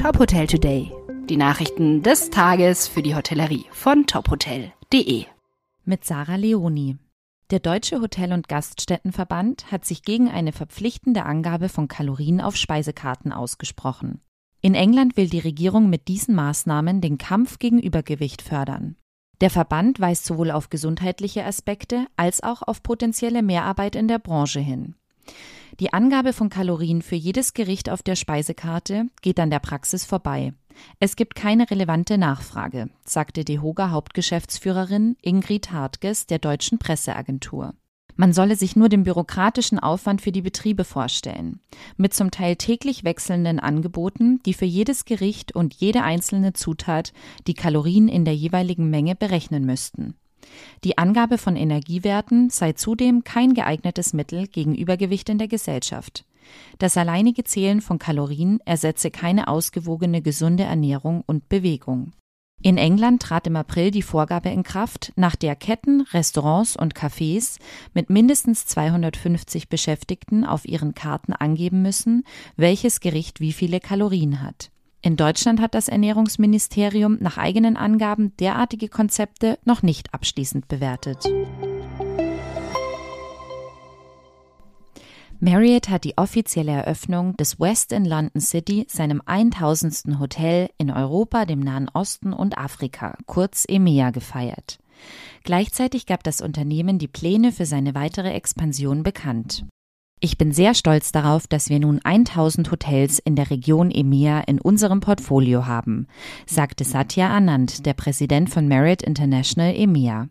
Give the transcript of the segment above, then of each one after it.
Top Hotel Today. Die Nachrichten des Tages für die Hotellerie von tophotel.de. Mit Sarah Leoni. Der Deutsche Hotel- und Gaststättenverband hat sich gegen eine verpflichtende Angabe von Kalorien auf Speisekarten ausgesprochen. In England will die Regierung mit diesen Maßnahmen den Kampf gegen Übergewicht fördern. Der Verband weist sowohl auf gesundheitliche Aspekte als auch auf potenzielle Mehrarbeit in der Branche hin. Die Angabe von Kalorien für jedes Gericht auf der Speisekarte geht an der Praxis vorbei. Es gibt keine relevante Nachfrage, sagte DEHOGA Hauptgeschäftsführerin Ingrid Hartges der deutschen Presseagentur. Man solle sich nur den bürokratischen Aufwand für die Betriebe vorstellen. Mit zum Teil täglich wechselnden Angeboten, die für jedes Gericht und jede einzelne Zutat die Kalorien in der jeweiligen Menge berechnen müssten. Die Angabe von Energiewerten sei zudem kein geeignetes Mittel gegen Übergewicht in der Gesellschaft. Das alleinige Zählen von Kalorien ersetze keine ausgewogene gesunde Ernährung und Bewegung. In England trat im April die Vorgabe in Kraft, nach der Ketten, Restaurants und Cafés mit mindestens 250 Beschäftigten auf ihren Karten angeben müssen, welches Gericht wie viele Kalorien hat. In Deutschland hat das Ernährungsministerium nach eigenen Angaben derartige Konzepte noch nicht abschließend bewertet. Marriott hat die offizielle Eröffnung des West in London City, seinem 1000. Hotel in Europa, dem Nahen Osten und Afrika, kurz EMEA, gefeiert. Gleichzeitig gab das Unternehmen die Pläne für seine weitere Expansion bekannt. Ich bin sehr stolz darauf, dass wir nun 1000 Hotels in der Region EMEA in unserem Portfolio haben, sagte Satya Anand, der Präsident von Marriott International EMEA.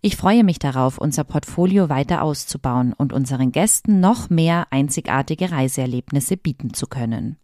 Ich freue mich darauf, unser Portfolio weiter auszubauen und unseren Gästen noch mehr einzigartige Reiseerlebnisse bieten zu können.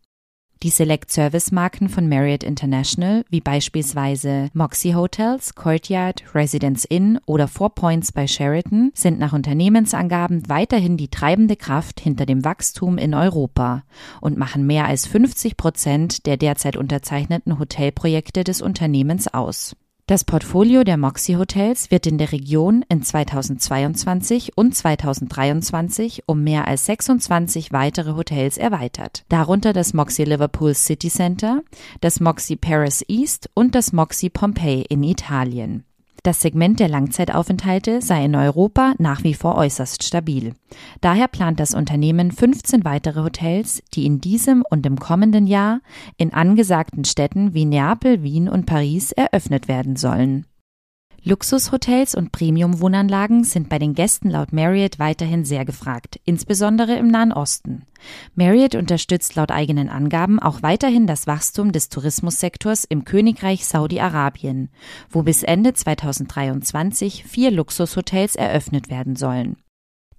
Die Select-Service-Marken von Marriott International, wie beispielsweise Moxie Hotels, Courtyard, Residence Inn oder Four Points bei Sheraton, sind nach Unternehmensangaben weiterhin die treibende Kraft hinter dem Wachstum in Europa und machen mehr als 50 Prozent der derzeit unterzeichneten Hotelprojekte des Unternehmens aus. Das Portfolio der Moxie Hotels wird in der Region in 2022 und 2023 um mehr als 26 weitere Hotels erweitert, darunter das Moxie Liverpool City Center, das Moxie Paris East und das Moxie Pompeii in Italien. Das Segment der Langzeitaufenthalte sei in Europa nach wie vor äußerst stabil. Daher plant das Unternehmen 15 weitere Hotels, die in diesem und im kommenden Jahr in angesagten Städten wie Neapel, Wien und Paris eröffnet werden sollen. Luxushotels und Premium-Wohnanlagen sind bei den Gästen laut Marriott weiterhin sehr gefragt, insbesondere im Nahen Osten. Marriott unterstützt laut eigenen Angaben auch weiterhin das Wachstum des Tourismussektors im Königreich Saudi-Arabien, wo bis Ende 2023 vier Luxushotels eröffnet werden sollen.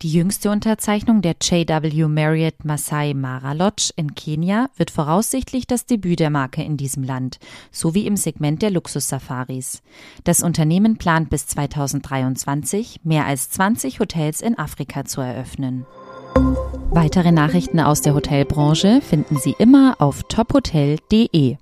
Die jüngste Unterzeichnung der JW Marriott Masai Mara Lodge in Kenia wird voraussichtlich das Debüt der Marke in diesem Land, sowie im Segment der Luxussafaris. Das Unternehmen plant bis 2023 mehr als 20 Hotels in Afrika zu eröffnen. Weitere Nachrichten aus der Hotelbranche finden Sie immer auf tophotel.de.